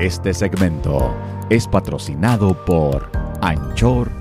Este segmento es patrocinado por anchor.fm.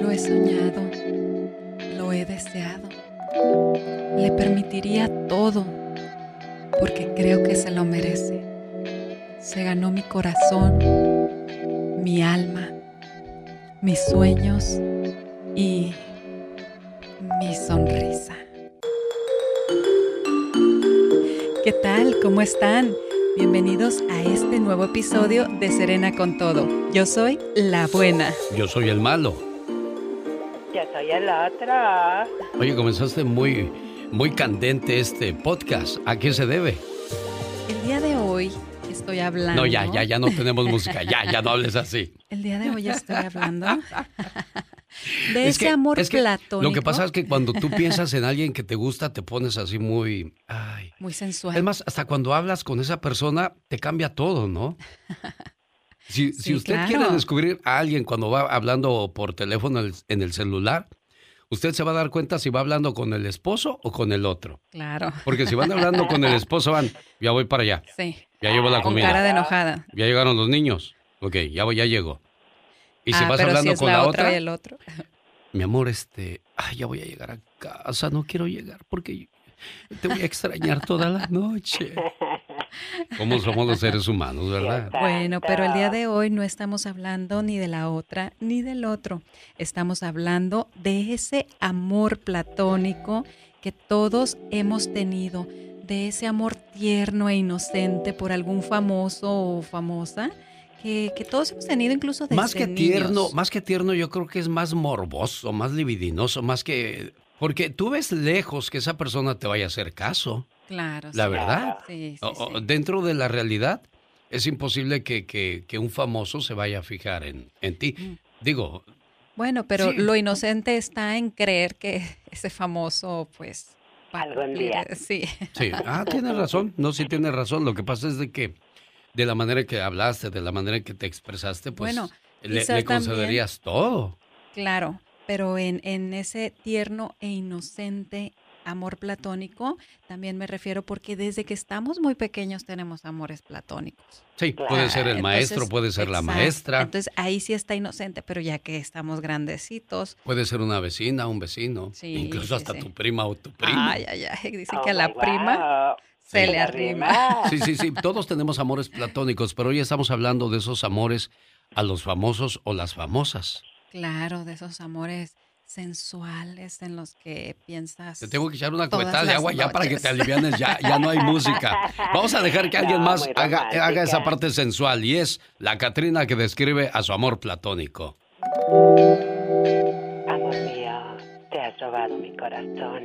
Lo he soñado, lo he deseado. Le permitiría todo porque creo que se lo merece. Se ganó mi corazón, mi alma, mis sueños y mi sonrisa. ¿Qué tal? ¿Cómo están? Bienvenidos a este nuevo episodio de Serena con Todo. Yo soy la buena. Yo soy el malo. Yo soy el otro. Oye, comenzaste muy, muy candente este podcast. ¿A qué se debe? El día de hoy estoy hablando. No, ya, ya, ya no tenemos música. Ya, ya no hables así. El día de hoy estoy hablando de ese amor platónico. Lo que pasa es que cuando tú piensas en alguien que te gusta, te pones así muy. Ay. Muy sensual. Es más, hasta cuando hablas con esa persona, te cambia todo, ¿no? Si, si usted quiere descubrir a alguien cuando va hablando por teléfono en el celular, usted se va a dar cuenta si va hablando con el esposo o con el otro. Claro. Porque si van hablando con el esposo, van, ya voy para allá. Sí. Ya llevo la comida. Con cara de enojada. Ya llegaron los niños. Ok, ya voy, ya llego. Y si Ah, vas pero hablando si es con la, la otra otra, y el otro. mi amor, este, ay, ya voy a llegar a casa, no quiero llegar porque te voy a extrañar toda la noche. ¿Cómo somos los seres humanos, verdad? Bueno, pero el día de hoy no estamos hablando ni de la otra ni del otro. Estamos hablando de ese amor platónico que todos hemos tenido, de ese amor tierno e inocente por algún famoso o famosa que, que todos hemos tenido incluso desde Más que niños. tierno, más que tierno, yo creo que es más morboso, más libidinoso, más que porque tú ves lejos que esa persona te vaya a hacer caso. Claro. La sí. verdad. Sí, sí, O- o sí. dentro de la realidad, es imposible que, que- que un famoso se vaya a fijar en, en ti. Mm. Digo, Bueno, pero Sí. lo inocente está en creer que ese famoso, pues, Algún día. eh, Sí. sí, ah, tienes razón, no, sí tienes razón. Lo que pasa es de que de la manera que hablaste, de la manera que te expresaste, pues Bueno, le, concederías todo. Claro, pero en, en ese tierno e inocente amor platónico, también me refiero porque desde que estamos muy pequeños tenemos amores platónicos. Sí, puede ser el Entonces, maestro, puede ser la maestra, Entonces ahí sí está inocente, pero ya que estamos grandecitos. puede ser una vecina, un vecino, Sí, incluso sí, hasta sí. tu prima o tu primo. Ay, ay, ay. Dicen Oh que a la prima. Se Sí. le arrima. Sí, sí, sí, todos tenemos amores platónicos, pero hoy estamos hablando de esos amores a los famosos o las famosas. Claro, de esos amores sensuales en los que piensas. Te tengo que echar una cubetada de agua ya para que te alivianes, ya, ya no hay música. Vamos a dejar que alguien No, más haga, haga esa parte sensual y es la Catrina que describe a su amor platónico. Amor mío, te has robado mi corazón.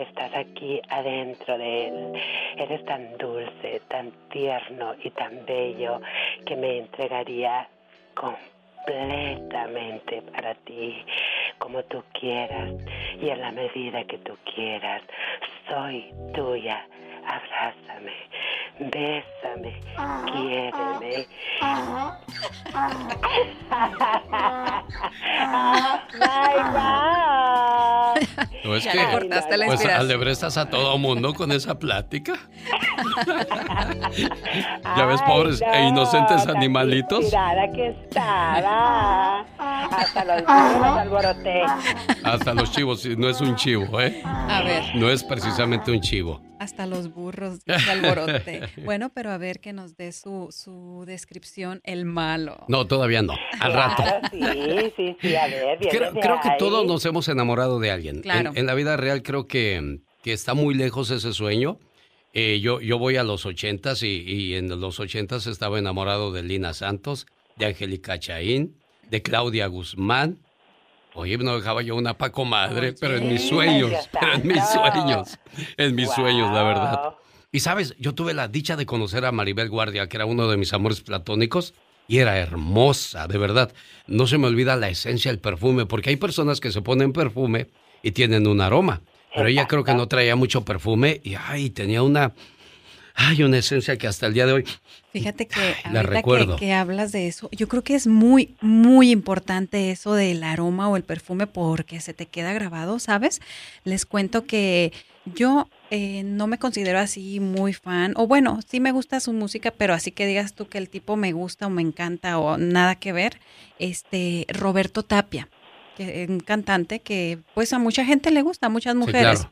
Estás aquí adentro de él. Eres tan dulce, tan tierno y tan bello que me entregaría completamente para ti, como tú quieras y en la medida que tú quieras. Soy tuya. Abrázame, bésame, quiéreme. ¡Ay, guau! ¿No es Ya que le cortaste la pues inspiración. alebrestas a todo mundo con esa plática? ¿Ya ves, Ay, pobres e inocentes animalitos? inspirada que estaba. Hasta los burros alboroté. Hasta los chivos, y no es un chivo, ¿eh? A ver, No es precisamente un chivo. hasta los burros de alborote. Bueno, pero a ver que nos dé su, su descripción, el malo. No, todavía no. Al rato. Claro, sí, sí, sí, a ver, Creo, que todos nos hemos enamorado de alguien. Claro. En, en la vida real creo que, que está muy lejos ese sueño. Eh, yo, yo voy a los ochentas y, y en los ochentas estaba enamorado de Lina Santos, de Angélica Chaín, de Claudia Guzmán. Oye, no dejaba yo una Paco Madre, pero en mis sueños, pero en mis sueños, en mis sueños, la verdad. Y sabes, yo tuve la dicha de conocer a Maribel Guardia, que era uno de mis amores platónicos, y era hermosa, de verdad. No se me olvida la esencia del perfume, porque hay personas que se ponen perfume y tienen un aroma, pero ella creo que no traía mucho perfume y ay, tenía una hay una esencia que hasta el día de hoy Fíjate que la recuerdo. Que, que, hablas de eso, yo creo que es muy, muy importante eso del aroma o el perfume porque se te queda grabado, ¿sabes? Les cuento que yo eh, no me considero así muy fan, o bueno, sí me gusta su música, pero así que digas tú que el tipo me gusta o me encanta o nada que ver, este Roberto Tapia, que un cantante que pues a mucha gente le gusta, a muchas mujeres.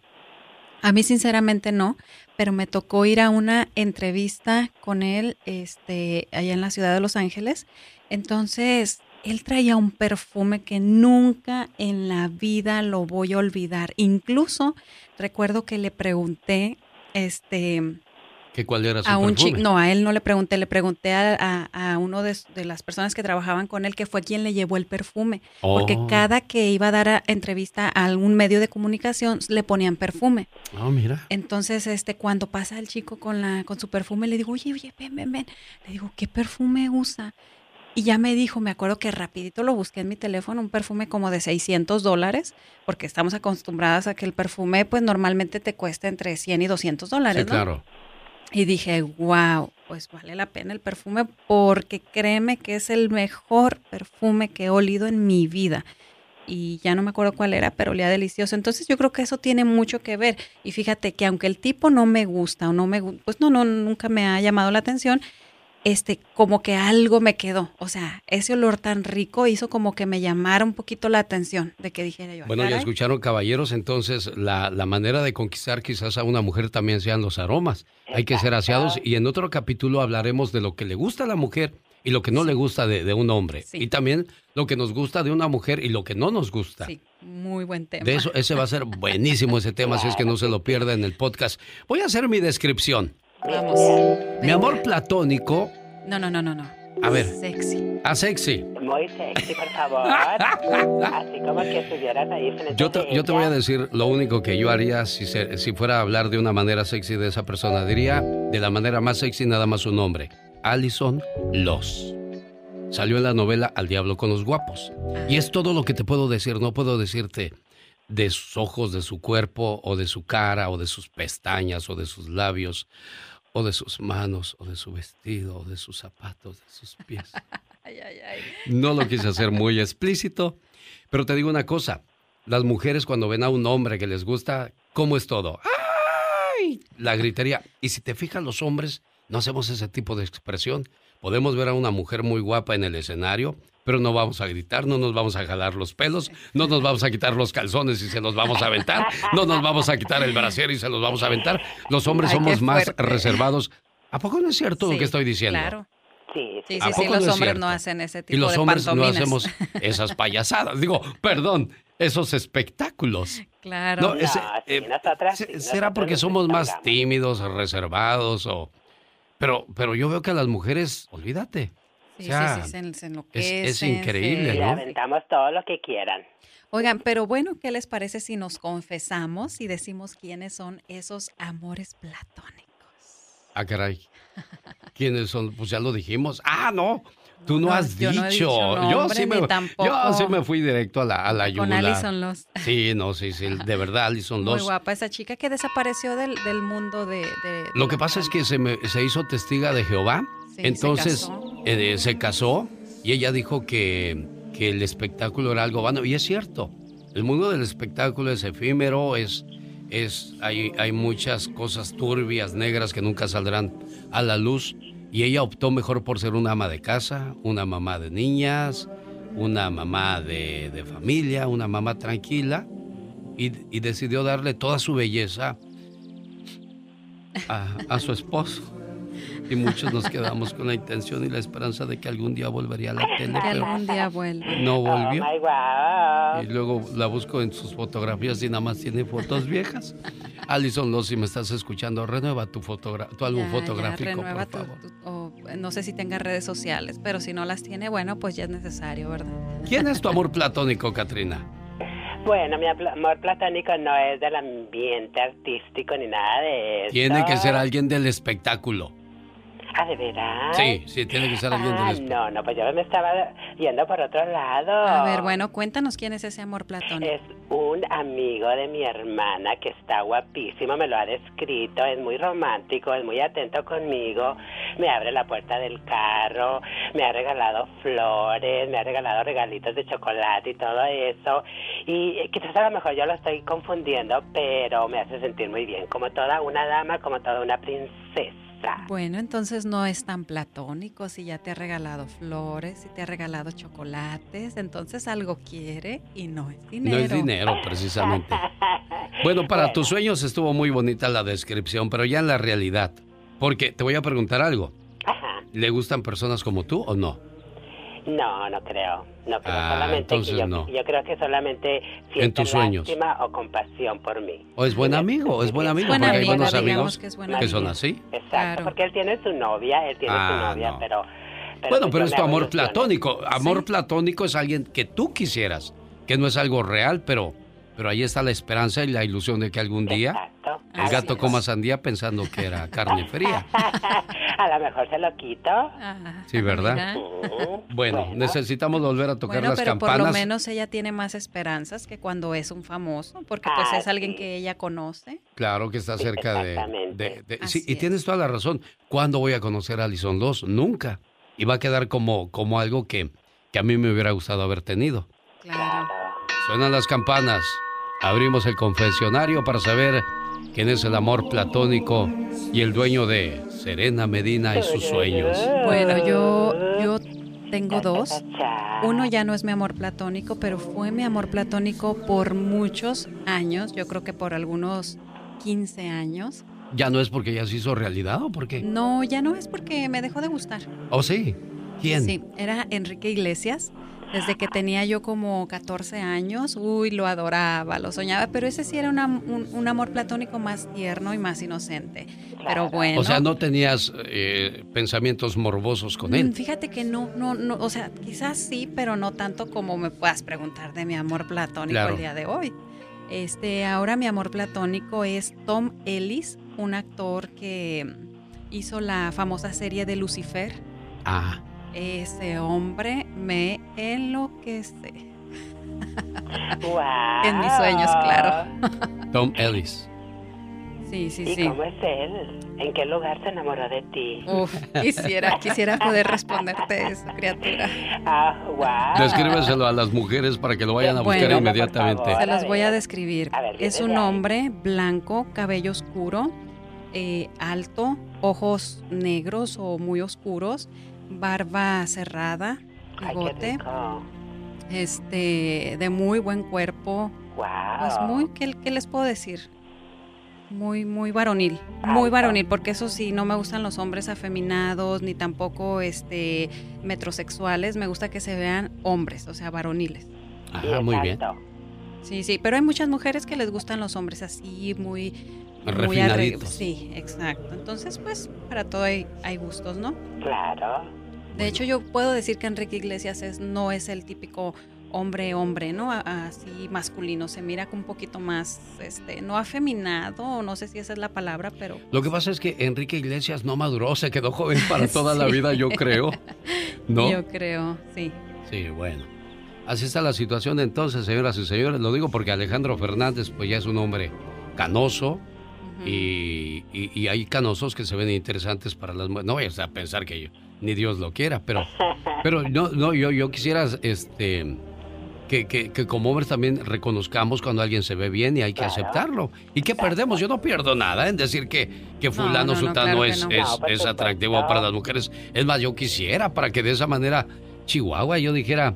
A mí sinceramente no, pero me tocó ir a una entrevista con él este, allá en la ciudad de Los Ángeles. Entonces, él traía un perfume que nunca en la vida lo voy a olvidar. Incluso recuerdo que le pregunté, este, cuál era su a un chico, no, a él no le pregunté, le pregunté a, a, uno de, de, las personas que trabajaban con él que fue quien le llevó el perfume, porque Oh. cada que iba a dar a- entrevista a algún medio de comunicación le ponían perfume. Ah, mira. Entonces, este, cuando pasa el chico con la, con su perfume, le digo, oye, oye, ven, ven, ven. Le digo, ¿qué perfume usa? Y ya me dijo, me acuerdo que rapidito lo busqué en mi teléfono, un perfume como de 600 dólares, porque estamos acostumbradas a que el perfume, pues normalmente te cuesta entre 100 y 200 dólares, Sí, ¿no? claro. Y dije, wow, pues vale la pena el perfume porque créeme que es el mejor perfume que he olido en mi vida. Y ya no me acuerdo cuál era, pero olía delicioso. Entonces yo creo que eso tiene mucho que ver. Y fíjate que aunque el tipo no me gusta o no me pues no, no, nunca me ha llamado la atención, este, como que algo me quedó. O sea, ese olor tan rico hizo como que me llamara un poquito la atención de que dijera yo. "Ah, Bueno, ya caray". escucharon, caballeros, entonces la, la manera de conquistar quizás a una mujer también sean los aromas. Hay que ser aseados y en otro capítulo hablaremos de lo que le gusta a la mujer y lo que no le gusta de, de un hombre. Sí. Y también lo que nos gusta de una mujer y lo que no nos gusta. Sí, muy buen tema. De eso, ese va a ser buenísimo ese tema, si es que no se lo pierda en el podcast. Voy a hacer mi descripción. Vamos. Mi amor platónico, No, no, no, no, no. A ver. Sexy. a sexy. Muy sexy, por favor. Así como que estuvieras ahí frente Yo te, yo te voy a decir lo único que yo haría si, se- si fuera a hablar de una manera sexy de esa persona. Diría de la manera más sexy nada más su nombre. Alison Loss. Salió en la novela Al Diablo con los Guapos. Y es todo lo que te puedo decir. No puedo decirte de sus ojos, de su cuerpo, o de su cara, o de sus pestañas, o de sus labios, o de sus manos, o de su vestido, o de sus zapatos, de sus pies. Ay, ay, ay. No lo quise hacer muy explícito, pero te digo una cosa, las mujeres cuando ven a un hombre que les gusta, ¿cómo es todo? ¡Ay! La gritería. Y si te fijas, los hombres no hacemos ese tipo de expresión. Podemos ver a una mujer muy guapa en el escenario, pero no vamos a gritar, no nos vamos a jalar los pelos, no nos vamos a quitar los calzones y se los vamos a aventar, no nos vamos a quitar el brasier y se los vamos a aventar. Los hombres Ay, somos más reservados. ¿A poco no es cierto lo que estoy diciendo? Claro. Sí, Sí, ¿A sí, los no es hombres cierto? no hacen ese tipo Y los de hombres no hacemos esas payasadas. Digo, perdón, esos espectáculos. Claro. No, ese- eh, sí, ¿Será porque somos más tímidos, reservados o...? Pero, pero yo veo que a las mujeres, olvídate. Sí, o sea, sí, sí, se, se es enloquecen, increíble, se- ¿no? aventamos todo lo que quieran. Oigan, pero bueno, ¿qué les parece si nos confesamos y decimos quiénes son esos amores platónicos? Ah, caray. ¿Quiénes son? Pues ya lo dijimos. Ah, no. Tú no, No, has yo dicho. no he dicho yo sí me, yo sí me fui directo a la, a la Con yugular. Alison Los. Sí, no, sí, sí. De verdad, Alison Muy Los. guapa esa chica que desapareció del, del mundo de, de- de Lo que pasa es que se, me- se hizo testiga de Jehová, Sí, se entonces casó. Eh, se casó y ella dijo que, que el espectáculo era algo vano y es cierto. El mundo del espectáculo es efímero, es, es hay, hay muchas cosas turbias, negras que nunca saldrán a la luz y ella optó mejor por ser una ama de casa, una mamá de niñas, una mamá de, de familia, una mamá tranquila y, y decidió darle toda su belleza a, a su esposo. Y muchos nos quedamos con la intención y la esperanza de que algún día volvería a la tele, Que pero algún día vuelve. no Oh, volvió. my God. Y luego la busco en sus fotografías y nada más tiene fotos viejas. Alison Loss, si me estás escuchando, renueva tu, fotogra tu álbum Ya, ya, fotográfico, renueva por tu- favor. tu- o, eh, no sé si tenga redes sociales, pero si no las tiene, bueno, pues ya es necesario, ¿verdad? ¿Quién es tu amor platónico, Katrina? Bueno, mi amor platónico no es del ambiente artístico ni nada de eso. Tiene que ser alguien del espectáculo. ¿Ah, de veras? Sí, sí, tiene que ser alguien ah, del No, no, pues yo me estaba yendo por otro lado. A ver, bueno, cuéntanos quién es ese amor platónico. Es un amigo de mi hermana que está guapísimo, me lo ha descrito, es muy romántico, es muy atento conmigo, me abre la puerta del carro, me ha regalado flores, me ha regalado regalitos de chocolate y todo eso. Y eh, quizás a lo mejor yo lo estoy confundiendo, pero me hace sentir muy bien, como toda una dama, como toda una princesa. Bueno, entonces no es tan platónico si ya te ha regalado flores, si te ha regalado chocolates, entonces algo quiere y no es dinero. No es dinero, precisamente. Bueno, para tus sueños estuvo muy bonita la descripción, pero ya en la realidad, porque te voy a preguntar algo. ¿Le gustan personas como tú o no? No, no creo. No creo. Ah, solamente entonces que yo, no. yo creo que solamente siente En tus sueños. lástima o compasión por mí. ¿O es buen amigo? ¿O es buen amigo? Buena porque hay amiga, buenos amigos que es que, buena son amiga. así. Exacto, Claro. porque él tiene su novia, él tiene Ah, su novia, no. pero, pero bueno, pues pero es tu amor ilusiones. platónico. Amor platónico es alguien que tú quisieras, que no es algo real, pero, pero ahí está la esperanza y la ilusión de que algún día Exacto. el Así gato es. coma sandía pensando que era carne fría. A lo mejor se lo quito. Ah, Sí, ¿verdad? Bueno, necesitamos volver a tocar Bueno, las pero por campanas. lo menos ella tiene más esperanzas que cuando es un famoso, porque pues Ah, es alguien sí. que ella conoce. Claro que está cerca de... Exactamente. de- sí, y es. tienes toda la razón. ¿Cuándo voy a conocer a Alison Loss? Nunca. Y va a quedar como, como algo que, que a mí me hubiera gustado haber tenido. Claro. Suenan las campanas. Abrimos el confesionario para saber quién es el amor platónico y el dueño de Serena Medina y sus sueños. Bueno, yo, yo tengo dos. Uno ya no es mi amor platónico, pero fue mi amor platónico por muchos años, yo creo que por algunos 15 años. ¿Ya no es porque ya se hizo realidad o por qué? No, ya no es porque me dejó de gustar. ¿O sí? ¿Quién? Sí, era Enrique Iglesias. Desde que tenía yo como 14 años, uy, lo adoraba, lo soñaba, pero ese sí era una- un, un amor platónico más tierno y más inocente. Pero bueno. O sea, no tenías eh, pensamientos morbosos con Mm, él. Fíjate que no, no, no, o sea, quizás sí, pero no tanto como me puedas preguntar de mi amor platónico Claro. el día de hoy. Este, ahora mi amor platónico es Tom Ellis, un actor que hizo la famosa serie de Lucifer. Ah, Ese hombre me enloquece. Guau. En mis sueños, claro. Tom Ellis. Sí, sí, ¿Y sí. cómo es él? ¿En qué lugar se enamoró de ti? Uf, quisiera, quisiera poder responderte eso, criatura. Ah, wow. Descríbeselo a las mujeres para que lo vayan a buscar Bueno, inmediatamente. por Se favor. los voy a describir. A ver, Es un hombre blanco, cabello oscuro, eh, alto, ojos negros o muy oscuros, barba cerrada, bigote, este, de muy buen cuerpo. Wow. Pues muy, ¿qué, qué les puedo decir? Muy, muy varonil, muy varonil, porque eso sí, no me gustan los hombres afeminados, ni tampoco este metrosexuales, me gusta que se vean hombres, o sea, varoniles. Ajá, muy bien. Sí, sí, pero hay muchas mujeres que les gustan los hombres así, muy... muy arre- Refinaditos. Sí, exacto. Entonces, pues, para todo hay, hay gustos, ¿no? Claro. De hecho, yo puedo decir que Enrique Iglesias es, no es el típico hombre, hombre, ¿no? Así masculino, se mira un poquito más, este, no afeminado, no sé si esa es la palabra, pero... Lo que pasa es que Enrique Iglesias no maduró, se quedó joven para toda la vida, yo creo. ¿No? Yo creo, sí. Sí, bueno. Así está la situación entonces, señoras y señores. Lo digo porque Alejandro Fernández, pues ya es un hombre canoso Y, y- y hay canosos que se ven interesantes para las mujeres. No vayas a pensar que yo, ni Dios lo quiera, pero, pero no, no, yo, yo quisiera, este, que, que, que como hombres también reconozcamos cuando alguien se ve bien y hay que Claro. aceptarlo. ¿Y qué perdemos? Yo no pierdo nada en decir que, que No, fulano no, no, sutano claro que es, es, es atractivo para las mujeres. Es más, yo quisiera para que de esa manera Chihuahua yo dijera,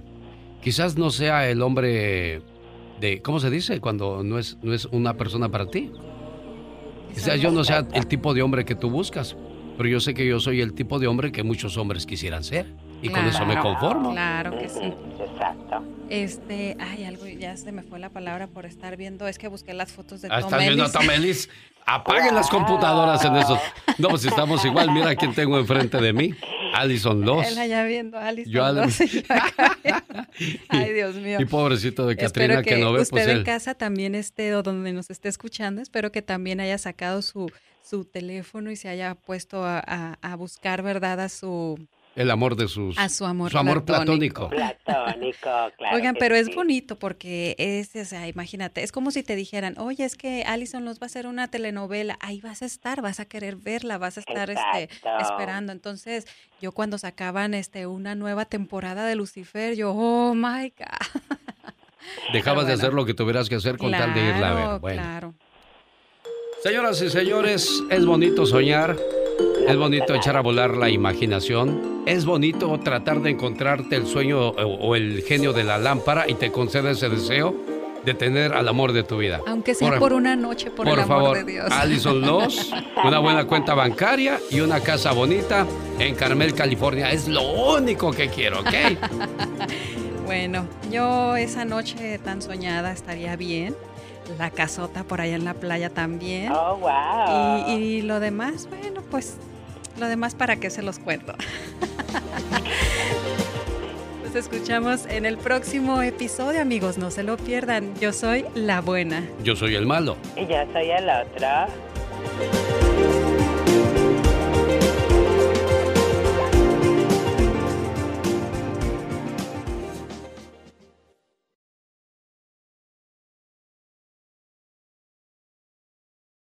quizás no sea el hombre de, ¿cómo se dice? Cuando no es, no es una persona para ti. Quizás yo no sea el tipo de hombre que tú buscas, pero yo sé que yo soy el tipo de hombre que muchos hombres quisieran ser. Y con Claro. eso me conformo. Claro que sí. Exacto. Este, ay, algo, ya se me fue la palabra por estar viendo, es que busqué las fotos de Ah, Tom ¿Estás viendo a. Tom Ellis? Apaguen las computadoras en esos. No, pues estamos igual. Mira quién tengo enfrente de mí. Alison Loss. Él allá viendo a Alison yo Loss. Ay, Dios mío. Y pobrecito de Katrina que, no ve. Pues usted en casa también esté o donde nos esté escuchando, espero que también haya sacado su, su teléfono y se haya puesto a, a buscar, ¿verdad? A su el amor de sus... A su amor, su amor platónico. Platónico, claro. Oigan, pero es bonito porque es, o sea, imagínate, es como si te dijeran, oye, es que Allison nos va a hacer una telenovela, ahí vas a estar, vas a querer verla, vas a estar este, esperando. Entonces, yo cuando sacaban este una nueva temporada de Lucifer, yo, oh my God. Dejabas de hacer lo que tuvieras que hacer con tal de irla a ver. Bueno. Claro. Señoras y señores, es bonito soñar. Es bonito echar a volar la imaginación. Es bonito tratar de encontrarte el sueño o el genio de la lámpara y te concede ese deseo de tener al amor de tu vida. Aunque sea por, una noche, por, el amor de Dios. Alison Loss, una buena cuenta bancaria y una casa bonita en Carmel, California. Es lo único que quiero, ¿ok? bueno, yo esa noche tan soñada estaría bien. La casota por allá en la playa también. Oh, wow. Y, y lo demás, bueno, pues lo demás, ¿para qué se los cuento? Nos escuchamos en el próximo episodio, amigos. No se lo pierdan. Yo soy la buena. Yo soy el malo. Y yo soy el otro.